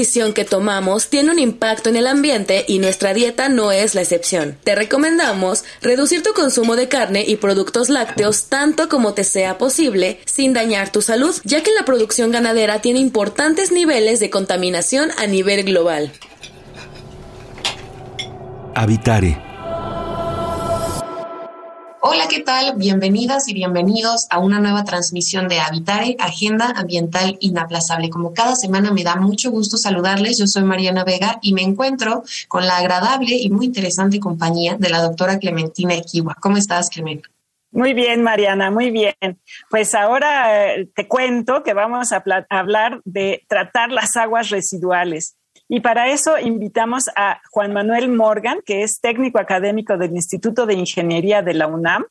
decisión que tomamos tiene un impacto en el ambiente y nuestra dieta no es la excepción. Te recomendamos reducir tu consumo de carne y productos lácteos tanto como te sea posible sin dañar tu salud, ya que la producción ganadera tiene importantes niveles de contaminación a nivel global. Habitare Hola, ¿qué tal? Bienvenidas y bienvenidos a una nueva transmisión de Habitare, Agenda Ambiental Inaplazable. Como cada semana me da mucho gusto saludarles. Yo soy Mariana Vega y me encuentro con la agradable y muy interesante compañía de la doctora Clementina Equiwa. ¿Cómo estás, Clementina? Muy bien, Mariana, muy bien. Pues ahora eh, te cuento que vamos a hablar de tratar las aguas residuales. Y para eso invitamos a Juan Manuel Morgan, que es técnico académico del Instituto de Ingeniería de la UNAM.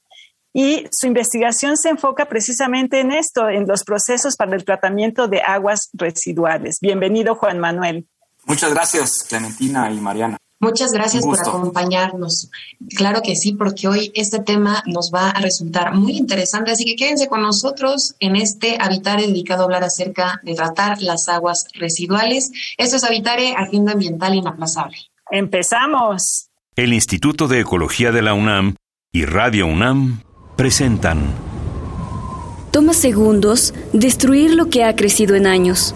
Y su investigación se enfoca precisamente en esto, en los procesos para el tratamiento de aguas residuales. Bienvenido, Juan Manuel. Muchas gracias, Clementina y Mariana. Muchas gracias por acompañarnos. Claro que sí, porque hoy este tema nos va a resultar muy interesante, así que quédense con nosotros en este Habitare dedicado a hablar acerca de tratar las aguas residuales. Esto es Habitare, Agenda Ambiental Inaplazable. Empezamos. El Instituto de Ecología de la UNAM y Radio UNAM presentan. Toma segundos destruir lo que ha crecido en años.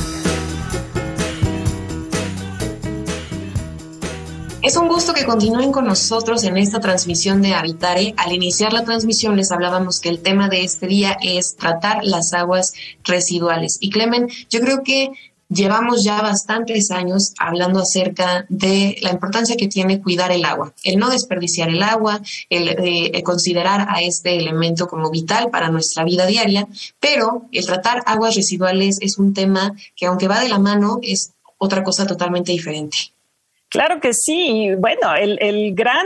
Es un gusto que continúen con nosotros en esta transmisión de Habitare. Al iniciar la transmisión les hablábamos que el tema de este día es tratar las aguas residuales. Y Clemen, yo creo que llevamos ya bastantes años hablando acerca de la importancia que tiene cuidar el agua, el no desperdiciar el agua, el, eh, considerar a este elemento como vital para nuestra vida diaria, pero el tratar aguas residuales es un tema que aunque va de la mano es otra cosa totalmente diferente. Claro que sí. Bueno, el, gran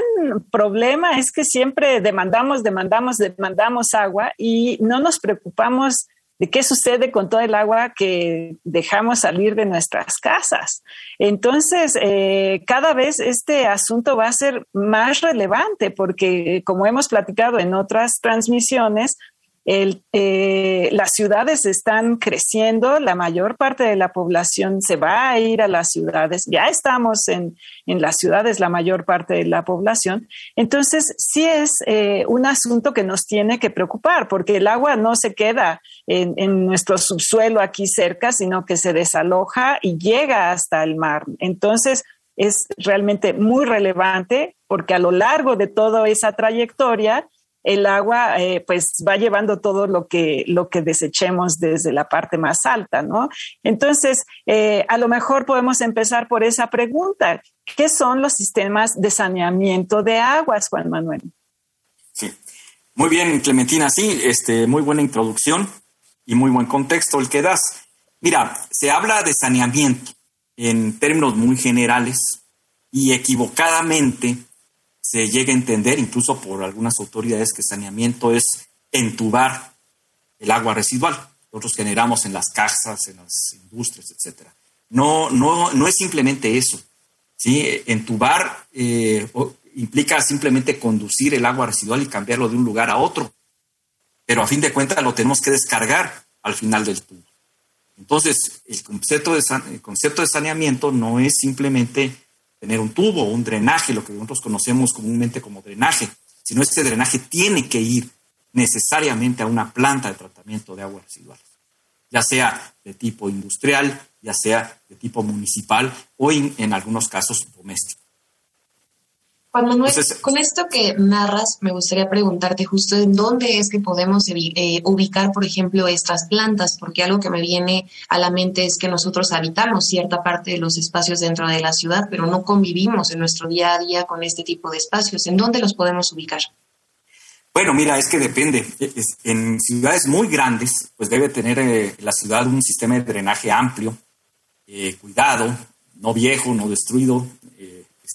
problema es que siempre demandamos, demandamos, demandamos agua y no nos preocupamos de qué sucede con todo el agua que dejamos salir de nuestras casas. Entonces, eh, cada vez este asunto va a ser más relevante porque, como hemos platicado en otras transmisiones, eh, las ciudades están creciendo, la mayor parte de la población se va a ir a las ciudades, ya estamos en, en las ciudades la mayor parte de la población, entonces sí es eh, un asunto que nos tiene que preocupar, porque el agua no se queda en, en nuestro subsuelo aquí cerca, sino que se desaloja y llega hasta el mar. Entonces, es realmente muy relevante porque a lo largo de toda esa trayectoria, el agua eh, pues va llevando todo lo que, lo que desechemos desde la parte más alta, ¿no? Entonces, eh, a lo mejor podemos empezar por esa pregunta. ¿Qué son los sistemas de saneamiento de aguas, Juan Manuel? Sí, muy bien, Clementina, sí, este, muy buena introducción y muy buen contexto el que das. Mira, se habla de saneamiento en términos muy generales y equivocadamente se llega a entender, incluso por algunas autoridades, que saneamiento es entubar el agua residual. Nosotros generamos en las casas, en las industrias, etc. No, no, no es simplemente eso. ¿sí? Entubar eh, implica simplemente conducir el agua residual y cambiarlo de un lugar a otro. Pero a fin de cuentas lo tenemos que descargar al final del tubo. Entonces, el concepto de, el concepto de saneamiento no es simplemente tener un tubo o un drenaje, lo que nosotros conocemos comúnmente como drenaje, sino ese drenaje tiene que ir necesariamente a una planta de tratamiento de aguas residuales, ya sea de tipo industrial, ya sea de tipo municipal o en, algunos casos doméstico. Juan Manuel, con esto que narras, me gustaría preguntarte justo en dónde es que podemos eh, ubicar, por ejemplo, estas plantas, porque algo que me viene a la mente es que nosotros habitamos cierta parte de los espacios dentro de la ciudad, pero no convivimos en nuestro día a día con este tipo de espacios. ¿En dónde los podemos ubicar? Bueno, mira, es que depende. En ciudades muy grandes, pues debe tener eh, la ciudad un sistema de drenaje amplio, eh, cuidado, no viejo, no destruido,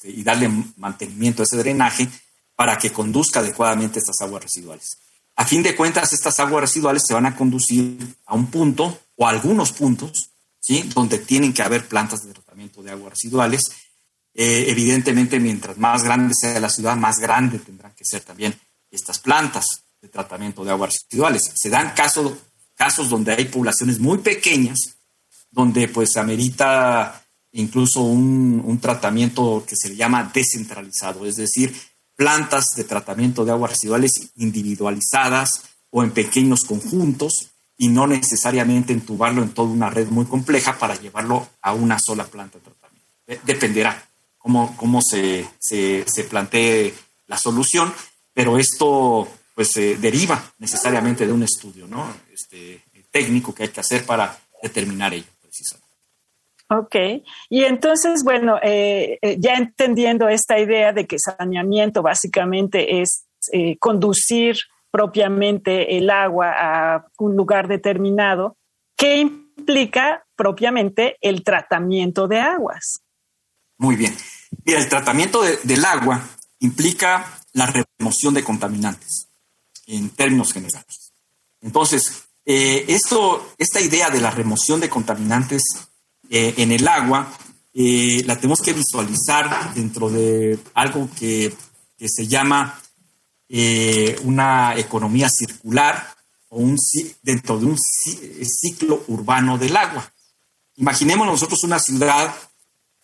este, y darle mantenimiento a ese drenaje para que conduzca adecuadamente estas aguas residuales. A fin de cuentas, estas aguas residuales se van a conducir a un punto o a algunos puntos, ¿sí? Donde tienen que haber plantas de tratamiento de aguas residuales. Eh, evidentemente, mientras más grande sea la ciudad, más grande tendrán que ser también estas plantas de tratamiento de aguas residuales. Se dan casos, casos donde hay poblaciones muy pequeñas, donde pues amerita incluso un, tratamiento que se llama descentralizado, es decir, plantas de tratamiento de aguas residuales individualizadas o en pequeños conjuntos y no necesariamente entubarlo en toda una red muy compleja para llevarlo a una sola planta de tratamiento. Dependerá cómo, cómo se, se, plantee la solución, pero esto pues deriva necesariamente de un estudio ¿no? este, técnico que hay que hacer para determinar ello. Ok, y entonces, bueno, eh, eh, ya entendiendo esta idea de que saneamiento básicamente es eh, conducir propiamente el agua a un lugar determinado, ¿qué implica propiamente el tratamiento de aguas? Muy bien. Mira, el tratamiento del agua implica la remoción de contaminantes, en términos generales. Entonces, esto, esta idea de la remoción de contaminantes eh, en el agua, eh, la tenemos que visualizar dentro de algo que, se llama eh, una economía circular o un, dentro de un ciclo urbano del agua. Imaginemos nosotros una ciudad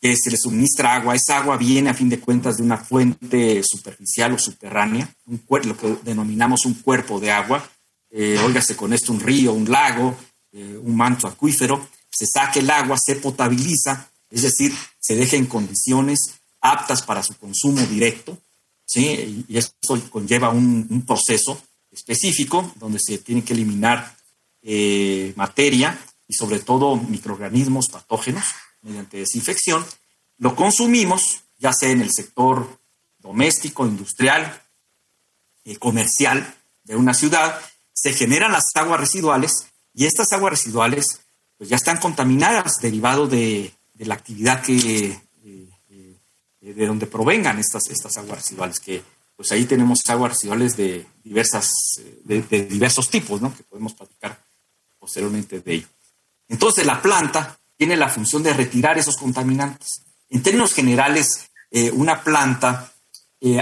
que se le suministra agua. Esa agua viene a fin de cuentas de una fuente superficial o subterránea, un, lo que denominamos un cuerpo de agua. Eh, con esto un río, un lago, un manto acuífero se saque el agua, se potabiliza, es decir, se deja en condiciones aptas para su consumo directo, ¿sí? y esto conlleva un, proceso específico donde se tiene que eliminar eh, materia y sobre todo microorganismos patógenos mediante desinfección. Lo consumimos, ya sea en el sector doméstico, industrial, eh, comercial de una ciudad, se generan las aguas residuales y estas aguas residuales pues ya están contaminadas derivado de, la actividad que eh, eh, de donde provengan estas, estas aguas residuales, que pues ahí tenemos aguas residuales de diversas, de, diversos tipos, ¿no? Que podemos platicar posteriormente de ello. Entonces la planta tiene la función de retirar esos contaminantes. En términos generales, eh, una planta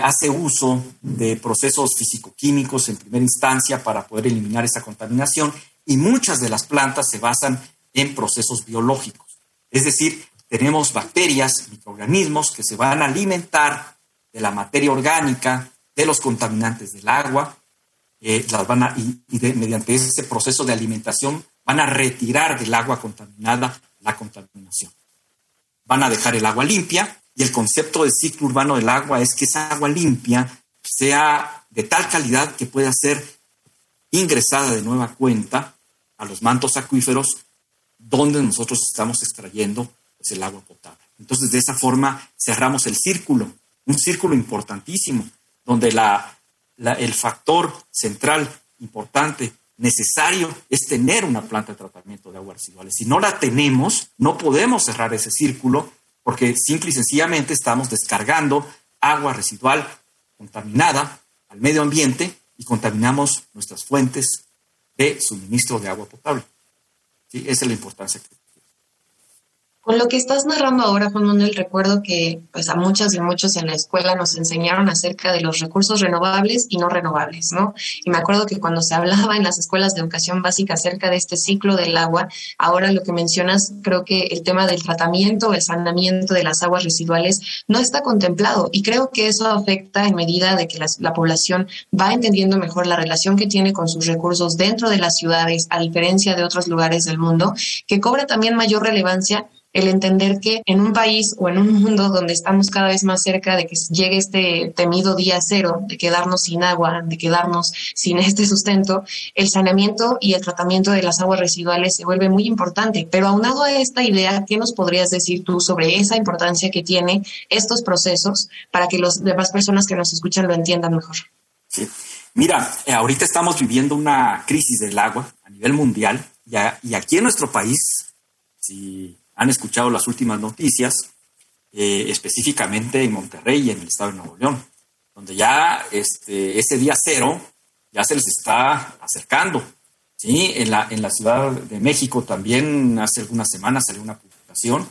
hace uso de procesos físico-químicos en primera instancia para poder eliminar esa contaminación y muchas de las plantas se basan en procesos biológicos. Es decir, tenemos bacterias, microorganismos que se van a alimentar de la materia orgánica, de los contaminantes del agua, eh, las van a, y, mediante ese proceso de alimentación van a retirar del agua contaminada la contaminación. Van a dejar el agua limpia y el concepto del ciclo urbano del agua es que esa agua limpia sea de tal calidad que pueda ser ingresada de nueva cuenta a los mantos acuíferos donde nosotros estamos extrayendo pues, el agua potable. Entonces, de esa forma cerramos el círculo, un círculo importantísimo, donde la, el factor central importante, necesario, es tener una planta de tratamiento de aguas residuales. Si no la tenemos, no podemos cerrar ese círculo porque simple y sencillamente estamos descargando agua residual contaminada al medio ambiente y contaminamos nuestras fuentes de suministro de agua potable. Esa es la importancia que con lo que estás narrando ahora, Juan Manuel, recuerdo que pues a muchas y muchos en la escuela nos enseñaron acerca de los recursos renovables y no renovables, ¿no? Y me acuerdo que cuando se hablaba en las escuelas de educación básica acerca de este ciclo del agua, ahora lo que mencionas, creo que el tema del tratamiento, el saneamiento de las aguas residuales no está contemplado y creo que eso afecta en medida de que la, la población va entendiendo mejor la relación que tiene con sus recursos dentro de las ciudades, a diferencia de otros lugares del mundo, que cobra también mayor relevancia el entender que en un país o en un mundo donde estamos cada vez más cerca de que llegue este temido día cero, de quedarnos sin agua, de quedarnos sin este sustento, el saneamiento y el tratamiento de las aguas residuales se vuelve muy importante. Pero aunado a esta idea, ¿qué nos podrías decir tú sobre esa importancia que tiene estos procesos para que las demás personas que nos escuchan lo entiendan mejor? Sí. Mira, eh, ahorita estamos viviendo una crisis del agua a nivel mundial y, aquí en nuestro país, si han escuchado las últimas noticias, eh, específicamente en Monterrey y en el estado de Nuevo León, donde ya este, ese día cero ya se les está acercando. ¿sí? En, la, en la Ciudad de México también hace algunas semanas salió una publicación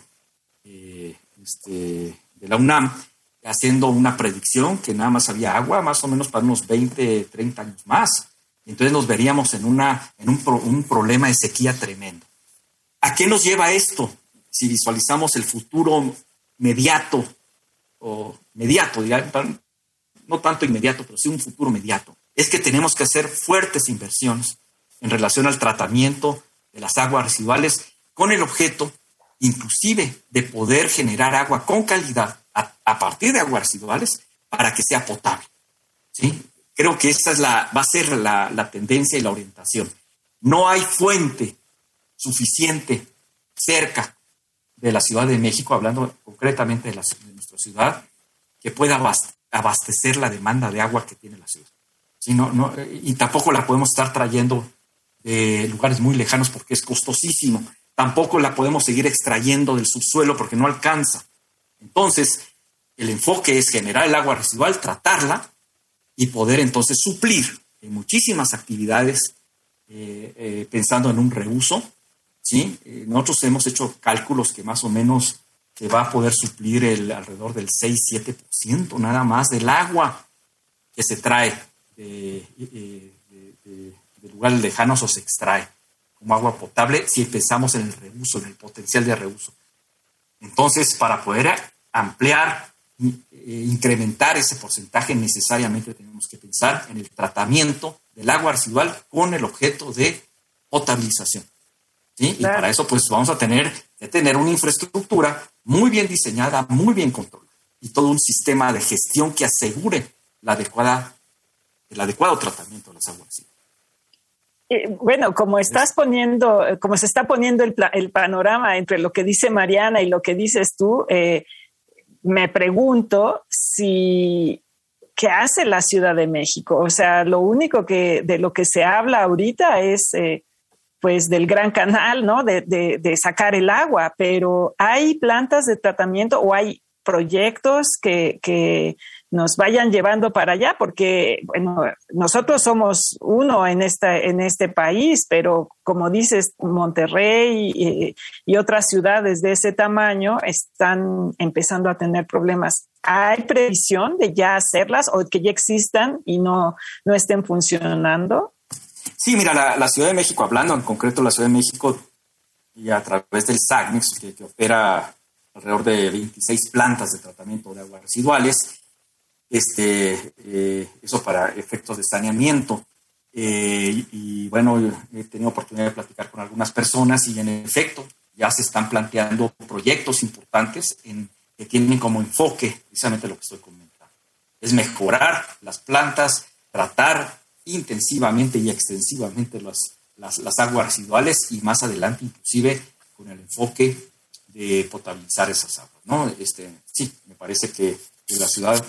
eh, este, de la UNAM haciendo una predicción que nada más había agua más o menos para unos 20, 30 años más. Entonces nos veríamos en, una, en un, un problema de sequía tremendo. ¿A qué nos lleva esto? Si visualizamos el futuro mediato, o mediato, no tanto inmediato, pero sí un futuro mediato, es que tenemos que hacer fuertes inversiones en relación al tratamiento de las aguas residuales con el objeto inclusive de poder generar agua con calidad a, partir de aguas residuales para que sea potable. ¿sí? Creo que esa es la, va a ser la, tendencia y la orientación. No hay fuente suficiente cerca de la Ciudad de México, hablando concretamente de, nuestra ciudad, que pueda abastecer la demanda de agua que tiene la ciudad. y tampoco la podemos estar trayendo de lugares muy lejanos porque es costosísimo. Tampoco la podemos seguir extrayendo del subsuelo porque no alcanza. Entonces, el enfoque es generar el agua residual, tratarla y poder entonces suplir en muchísimas actividades eh, eh, pensando en un reuso. ¿Sí? Eh, nosotros hemos hecho cálculos que más o menos se va a poder suplir el, alrededor del 6-7% nada más del agua que se trae de, de lugares lejanos o se extrae como agua potable si pensamos en el reuso, en el potencial de reuso. Entonces, para poder ampliar eh, incrementar ese porcentaje, necesariamente tenemos que pensar en el tratamiento del agua residual con el objeto de potabilización. ¿Sí? Y para eso, pues vamos a tener que tener una infraestructura muy bien diseñada, muy bien controlada y todo un sistema de gestión que asegure la adecuada, el adecuado tratamiento de las aguas. Eh, bueno, como estás poniendo, como se está poniendo el, el, panorama entre lo que dice Mariana y lo que dices tú, eh, me pregunto si qué hace la Ciudad de México. O sea, lo único que de lo que se habla ahorita es eh, pues del gran canal, ¿no? De, de, sacar el agua, pero hay plantas de tratamiento o hay proyectos que, que nos vayan llevando para allá, porque bueno, nosotros somos uno en, esta, en este país, pero como dices, Monterrey y, y, otras ciudades de ese tamaño están empezando a tener problemas. ¿Hay previsión de ya hacerlas o que ya existan y no, no estén funcionando? Sí, mira, la, Ciudad de México, hablando en concreto la Ciudad de México y a través del SACMEX, que, opera alrededor de 26 plantas de tratamiento de aguas residuales, este, eh, eso para efectos de saneamiento. Eh, y bueno, he tenido oportunidad de platicar con algunas personas y en efecto ya se están planteando proyectos importantes en, que tienen como enfoque precisamente lo que estoy comentando. Es mejorar las plantas, tratar intensivamente y extensivamente las, las, las aguas residuales y más adelante inclusive con el enfoque de potabilizar esas aguas. ¿no? Este, sí, me parece que, la ciudad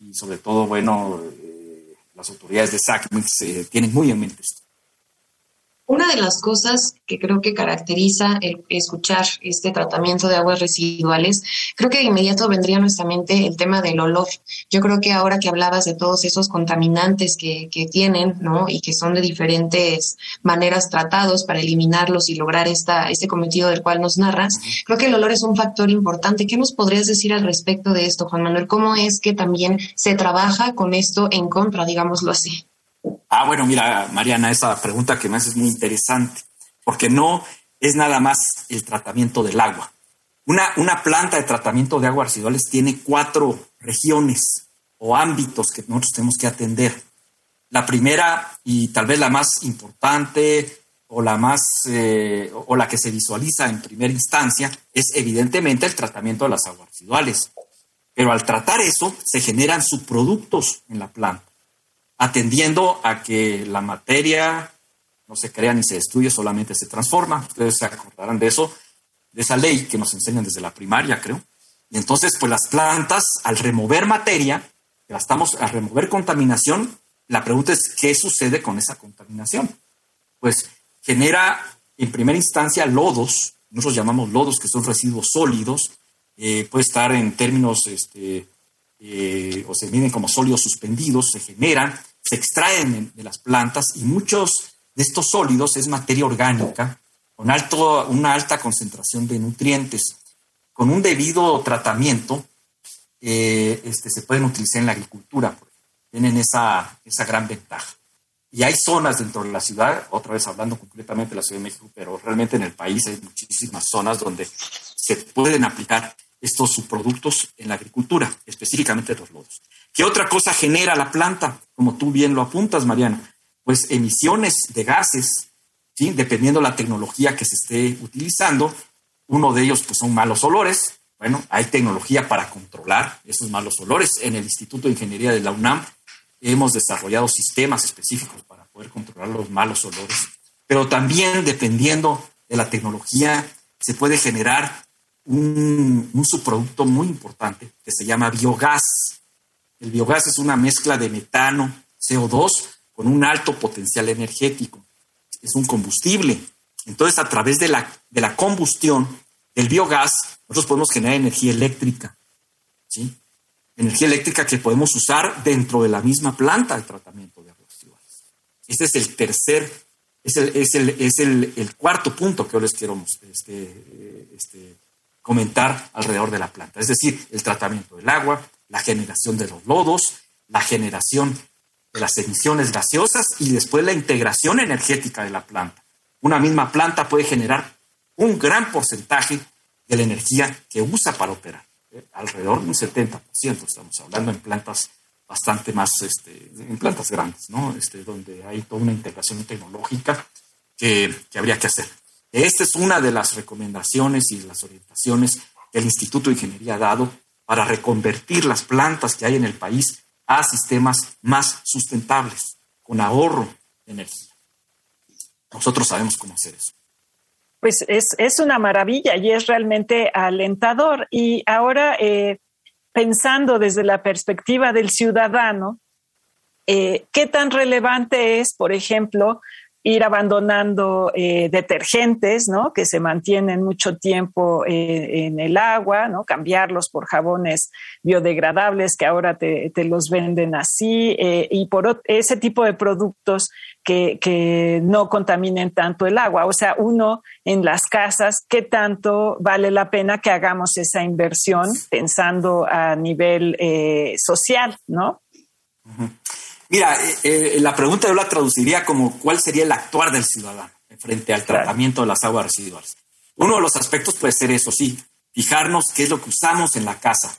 y sobre todo, bueno, eh, las autoridades de SACMEX eh, tienen muy en mente esto. Una de las cosas que creo que caracteriza el escuchar este tratamiento de aguas residuales, creo que de inmediato vendría a nuestra mente el tema del olor. Yo creo que ahora que hablabas de todos esos contaminantes que, que tienen, ¿no? Y que son de diferentes maneras tratados para eliminarlos y lograr esta, este cometido del cual nos narras, creo que el olor es un factor importante. ¿Qué nos podrías decir al respecto de esto, Juan Manuel? ¿Cómo es que también se trabaja con esto en contra, digámoslo así? Ah, bueno, mira, Mariana, esa pregunta que me haces es muy interesante, porque no es nada más el tratamiento del agua. Una, una planta de tratamiento de aguas residuales tiene cuatro regiones o ámbitos que nosotros tenemos que atender. La primera y tal vez la más importante o la más eh, o la que se visualiza en primera instancia es evidentemente el tratamiento de las aguas residuales. Pero al tratar eso se generan subproductos en la planta, atendiendo a que la materia no se crea ni se destruye, solamente se transforma. Ustedes se acordarán de eso, de esa ley que nos enseñan desde la primaria, creo. Y entonces, pues las plantas, al remover materia, estamos a remover contaminación, la pregunta es, ¿qué sucede con esa contaminación? Pues genera en primera instancia lodos, nosotros llamamos lodos que son residuos sólidos, eh, puede estar en términos, este, eh, o se miden como sólidos suspendidos, se generan, se extraen de las plantas y muchos de estos sólidos es materia orgánica con alto, una alta concentración de nutrientes. Con un debido tratamiento, eh, este, se pueden utilizar en la agricultura, tienen esa, esa gran ventaja. Y hay zonas dentro de la ciudad, otra vez hablando completamente de la Ciudad de México, pero realmente en el país hay muchísimas zonas donde se pueden aplicar estos subproductos en la agricultura, específicamente los lodos. ¿Qué otra cosa genera la planta? Como tú bien lo apuntas, Mariana, pues emisiones de gases, ¿sí? dependiendo la tecnología que se esté utilizando. Uno de ellos pues, son malos olores. Bueno, hay tecnología para controlar esos malos olores. En el Instituto de Ingeniería de la UNAM hemos desarrollado sistemas específicos para poder controlar los malos olores, pero también dependiendo de la tecnología se puede generar un, subproducto muy importante que se llama biogás. El biogás es una mezcla de metano, CO2, con un alto potencial energético. Es un combustible. Entonces, a través de la, de la combustión del biogás, nosotros podemos generar energía eléctrica. ¿sí? energía eléctrica que podemos usar dentro de la misma planta de tratamiento de aguas. Este es el tercer, es el, es el, es el, cuarto punto que yo les quiero este, este, comentar alrededor de la planta. Es decir, el tratamiento del agua, la generación de los lodos, la generación de las emisiones gaseosas y después la integración energética de la planta. Una misma planta puede generar un gran porcentaje de la energía que usa para operar alrededor de un 70%, estamos hablando en plantas bastante más, este, en plantas grandes, ¿no? Este, donde hay toda una integración tecnológica que habría que hacer. Esta es una de las recomendaciones y las orientaciones que el Instituto de Ingeniería ha dado para reconvertir las plantas que hay en el país a sistemas más sustentables, con ahorro de energía. Nosotros sabemos cómo hacer eso pues es, una maravilla y es realmente alentador. Y ahora, eh, pensando desde la perspectiva del ciudadano, eh, ¿qué tan relevante es, por ejemplo, ir abandonando eh, detergentes, ¿no? Que se mantienen mucho tiempo en el agua, ¿no? Cambiarlos por jabones biodegradables que ahora te, te los venden así y por ese tipo de productos que, no contaminen tanto el agua. O sea, uno en las casas, ¿qué tanto vale la pena que hagamos esa inversión pensando a nivel eh, social, no? Mira, eh, eh, la pregunta yo la traduciría como cuál sería el actuar del ciudadano frente al tratamiento de las aguas residuales. Uno de los aspectos puede ser eso, sí, fijarnos qué es lo que usamos en la casa,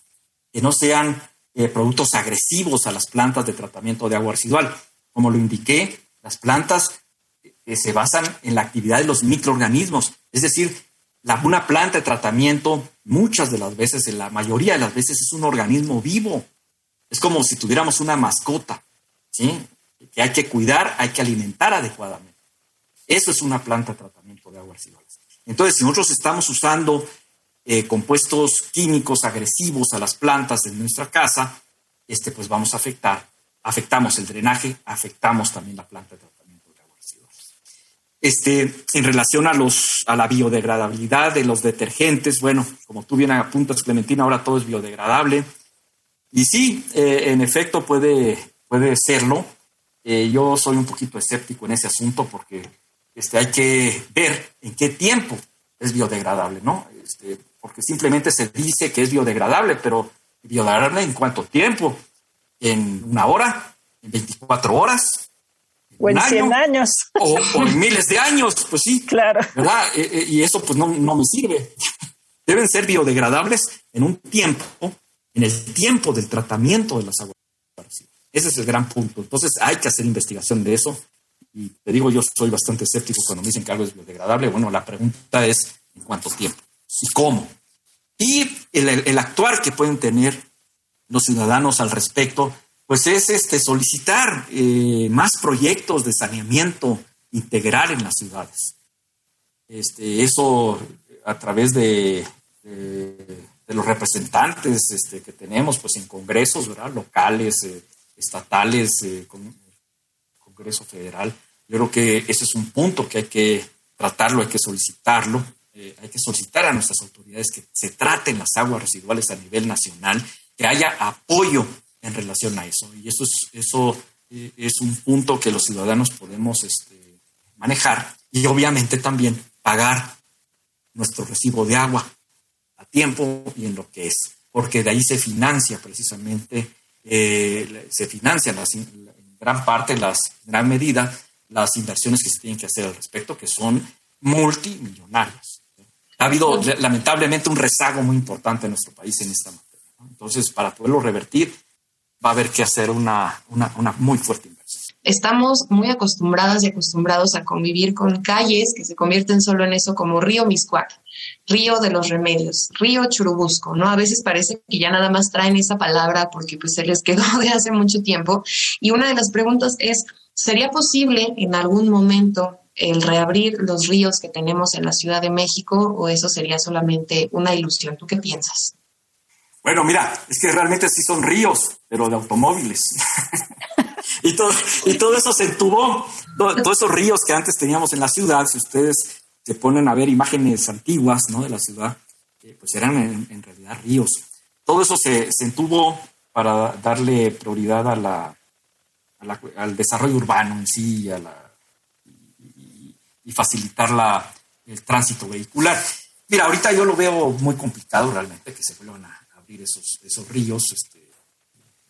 que no sean productos agresivos a las plantas de tratamiento de agua residual. Como lo indiqué, las plantas eh, se basan en la actividad de los microorganismos, es decir, la, una planta de tratamiento muchas de las veces, en la mayoría de las veces es un organismo vivo. Es como si tuviéramos una mascota, Que hay que cuidar, hay que alimentar adecuadamente. Eso es una planta de tratamiento de aguas residuales. Entonces, si nosotros estamos usando eh, compuestos químicos agresivos a las plantas de nuestra casa, este, pues vamos a afectar afectamos el drenaje, afectamos también la planta de tratamiento de aguas residuales. Este, en relación a, los, a la biodegradabilidad de los detergentes, bueno, como tú bien apuntas, Clementina, ahora todo es biodegradable. Y sí, eh, en efecto puede, puede serlo. Eh, yo soy un poquito escéptico en ese asunto porque este, hay que ver en qué tiempo es biodegradable, ¿no? Este, porque simplemente se dice que es biodegradable, pero biodegradable en cuánto tiempo en una hora, en 24 horas. O en 100 años. O, en miles de años, pues sí. Claro. ¿verdad? Eh, eh, y eso pues no, no me sirve. Deben ser biodegradables en un tiempo, en el tiempo del tratamiento de las aguas. Ese es el gran punto. Entonces hay que hacer investigación de eso y te digo, yo soy bastante escéptico cuando me dicen que algo es biodegradable. Bueno, la pregunta es en cuánto tiempo y cómo. Y el, actuar que pueden tener los ciudadanos al respecto, pues es este, solicitar eh, más proyectos de saneamiento integral en las ciudades. Este, eso a través de, de, los representantes este, que tenemos pues, en congresos ¿verdad? locales, eh, estatales, eh, Congreso Federal. Yo creo que ese es un punto que hay que tratarlo, hay que solicitarlo. Eh, hay que solicitar a nuestras autoridades que se traten las aguas residuales a nivel nacional, que haya apoyo en relación a eso. Y eso es, eso, eh, es un punto que los ciudadanos podemos este, manejar y obviamente también pagar nuestro recibo de agua a tiempo y en lo que es, porque de ahí se financia precisamente, eh, se financian las, en gran parte, las, en gran medida, las inversiones que se tienen que hacer al respecto, que son multimillonarias ha habido lamentablemente un rezago muy importante en nuestro país en esta materia. Entonces, para poderlo revertir, va a haber que hacer una, una, una muy fuerte inversión. Estamos muy acostumbradas y acostumbrados a convivir con calles que se convierten solo en eso como Río Miscuac, Río de los Remedios, Río Churubusco, ¿no? A veces parece que ya nada más traen esa palabra porque pues se les quedó de hace mucho tiempo. Y una de las preguntas es, ¿sería posible en algún momento el reabrir los ríos que tenemos en la Ciudad de México o eso sería solamente una ilusión? ¿Tú qué piensas? Bueno, mira, es que realmente sí son ríos, pero de automóviles. y, todo, y todo eso se entubó. todos esos ríos que antes teníamos en la ciudad, si ustedes se ponen a ver imágenes antiguas ¿no? de la ciudad, eh, pues eran en, realidad ríos. Todo eso se, se entubó para darle prioridad a la, al desarrollo urbano en sí, a la y facilitar la, el tránsito vehicular. Mira, ahorita yo lo veo muy complicado realmente que se vuelvan a abrir esos, esos ríos. Este,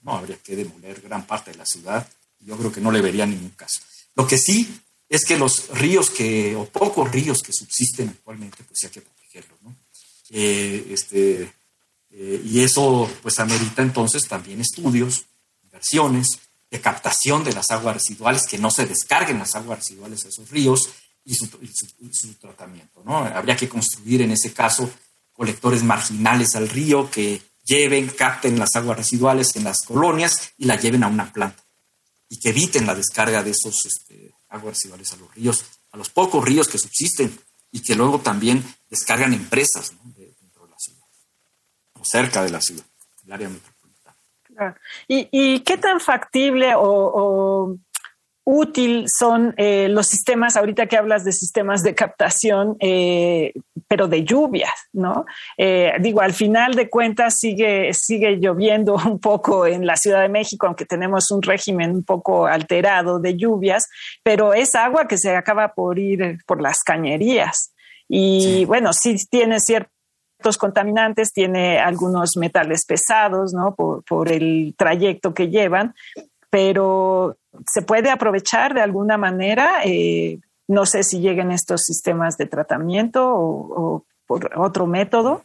no habría que demoler gran parte de la ciudad. Yo creo que no le vería ningún caso. Lo que sí es que los ríos que, o pocos ríos que subsisten actualmente, pues hay que protegerlos, ¿no? Eh, este, eh, y eso pues amerita entonces también estudios, inversiones de captación de las aguas residuales, que no se descarguen las aguas residuales a esos ríos y su, tratamiento. ¿no? Habría que construir en ese caso colectores marginales al río que lleven, capten las aguas residuales en las colonias y las lleven a una planta y que eviten la descarga de esos este, aguas residuales a los ríos, a los pocos ríos que subsisten y que luego también descargan empresas dentro de la ciudad o cerca de la ciudad, el área metropolitana. ¿Y, qué tan factible o útil son eh, los sistemas, ahorita que hablas de sistemas de captación, eh, pero de lluvias, ¿no? Eh, digo, al final de cuentas sigue, sigue lloviendo un poco en la Ciudad de México, aunque tenemos un régimen un poco alterado de lluvias, pero es agua que se acaba por ir por las cañerías. Y bueno, sí tiene ciertos contaminantes, tiene algunos metales pesados, ¿no? Por, por el trayecto que llevan, pero se puede aprovechar de alguna manera. Eh, no sé si lleguen estos sistemas de tratamiento o, por otro método.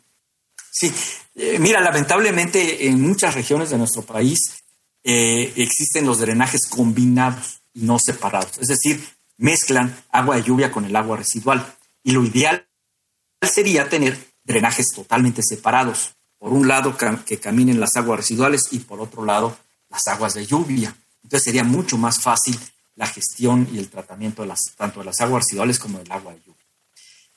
Sí, eh, mira, lamentablemente en muchas regiones de nuestro país eh, existen los drenajes combinados y no separados. Es decir, mezclan agua de lluvia con el agua residual. Y lo ideal sería tener drenajes totalmente separados. Por un lado que caminen las aguas residuales y por otro lado las aguas de lluvia. Entonces sería mucho más fácil la gestión y el tratamiento de las, tanto de las aguas residuales como del agua de lluvia.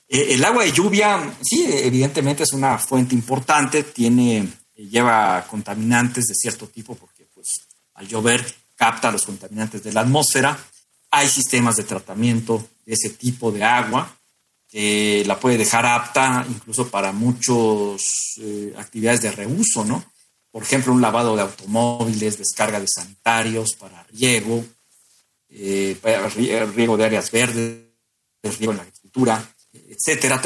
Eh, el agua de lluvia, sí, evidentemente es una fuente importante, tiene, lleva contaminantes de cierto tipo porque pues, al llover capta los contaminantes de la atmósfera. Hay sistemas de tratamiento de ese tipo de agua que la puede dejar apta incluso para muchas eh, actividades de reuso, ¿no? Por ejemplo, un lavado de automóviles, descarga de sanitarios para riego, eh, riego de áreas verdes, riego en la agricultura, etcétera.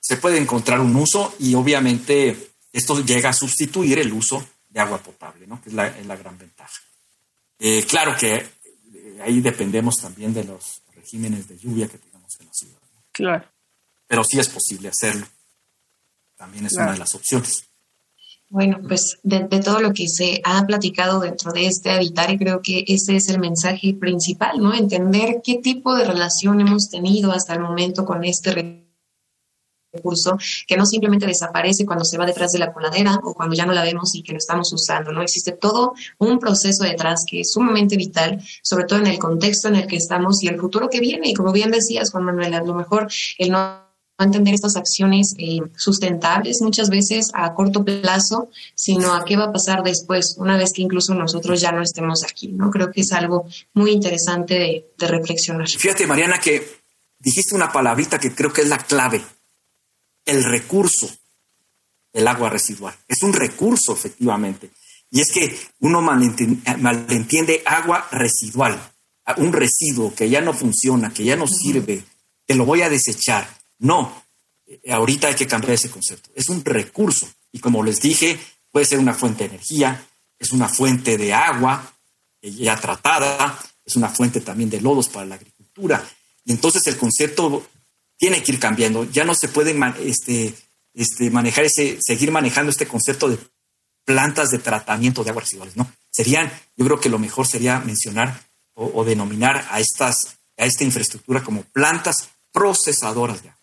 Se puede encontrar un uso y obviamente esto llega a sustituir el uso de agua potable, ¿no? que es la, gran ventaja. Eh, claro que eh, ahí dependemos también de los regímenes de lluvia que tengamos en la ciudad. Claro. Pero sí es posible hacerlo. También es una de las opciones. Bueno, pues de, todo lo que se ha platicado dentro de este habitar, y creo que ese es el mensaje principal, ¿no? Entender qué tipo de relación hemos tenido hasta el momento con este recurso que no simplemente desaparece cuando se va detrás de la coladera o cuando ya no la vemos y que lo estamos usando, ¿no? Existe todo un proceso detrás que es sumamente vital, sobre todo en el contexto en el que estamos y el futuro que viene. Y como bien decías, Juan Manuel, a lo mejor el no entender estas acciones eh, sustentables muchas veces a corto plazo, sino a qué va a pasar después, una vez que incluso nosotros ya no estemos aquí, ¿no? Creo que es algo muy interesante de, de reflexionar. Fíjate, Mariana, que dijiste una palabrita que creo que es la clave el recurso del agua residual. Es un recurso, efectivamente. Y es que uno malentiende, agua residual, un residuo que ya no funciona, que ya no sirve, te lo voy a desechar. No, eh, ahorita hay que cambiar ese concepto. Es un recurso. Y como les dije, puede ser una fuente de energía, es una fuente de agua eh, ya tratada, es una fuente también de lodos para la agricultura. Y entonces el concepto tiene que ir cambiando. Ya no se puede este, este, manejar ese, seguir manejando este concepto de plantas de tratamiento de aguas residuales, ¿no? Serían, yo creo que lo mejor sería mencionar o, denominar a estas, a esta infraestructura como plantas procesadoras de agua.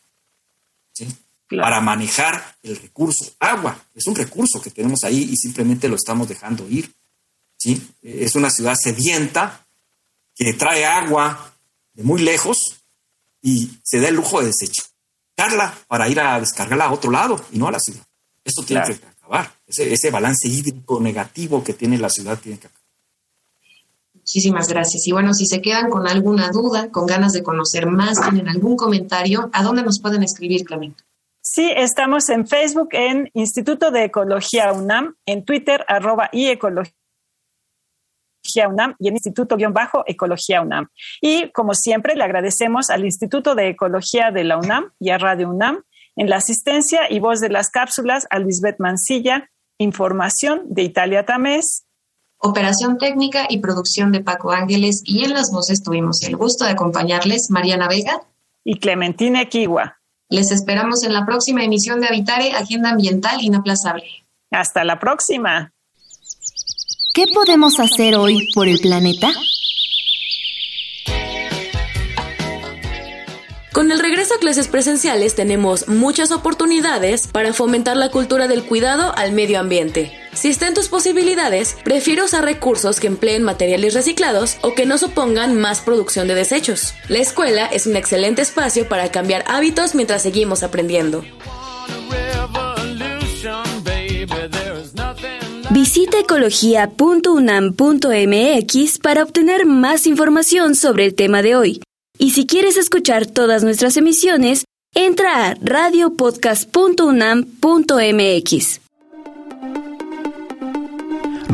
¿Sí? Para manejar el recurso agua. Es un recurso que tenemos ahí y simplemente lo estamos dejando ir. ¿sí? Es una ciudad sedienta que trae agua de muy lejos y se da el lujo de desecharla para ir a descargarla a otro lado y no a la ciudad. Esto tiene que acabar. Ese, balance hídrico negativo que tiene la ciudad tiene que acabar. Muchísimas gracias. Y bueno, si se quedan con alguna duda, con ganas de conocer más, tienen algún comentario, ¿a dónde nos pueden escribir, Clemente? Sí, estamos en Facebook en Instituto de Ecología UNAM, en Twitter arroba y Ecología UNAM y el Instituto-Ecología UNAM. Y como siempre, le agradecemos al Instituto de Ecología de la UNAM y a Radio UNAM en la asistencia y voz de las cápsulas a Lisbeth Mancilla, información de Italia Tamés. Operación técnica y producción de Paco Ángeles y en las voces tuvimos el gusto de acompañarles Mariana Vega y Clementina Equigua. Les esperamos en la próxima emisión de Habitare, Agenda Ambiental Inaplazable. Hasta la próxima. ¿Qué podemos hacer hoy por el planeta? Con el regreso a clases presenciales tenemos muchas oportunidades para fomentar la cultura del cuidado al medio ambiente. Si está en tus posibilidades, prefiero usar recursos que empleen materiales reciclados o que no supongan más producción de desechos. La escuela es un excelente espacio para cambiar hábitos mientras seguimos aprendiendo. Visita ecología.unam.mx para obtener más información sobre el tema de hoy. Y si quieres escuchar todas nuestras emisiones, entra a radiopodcast.unam.mx.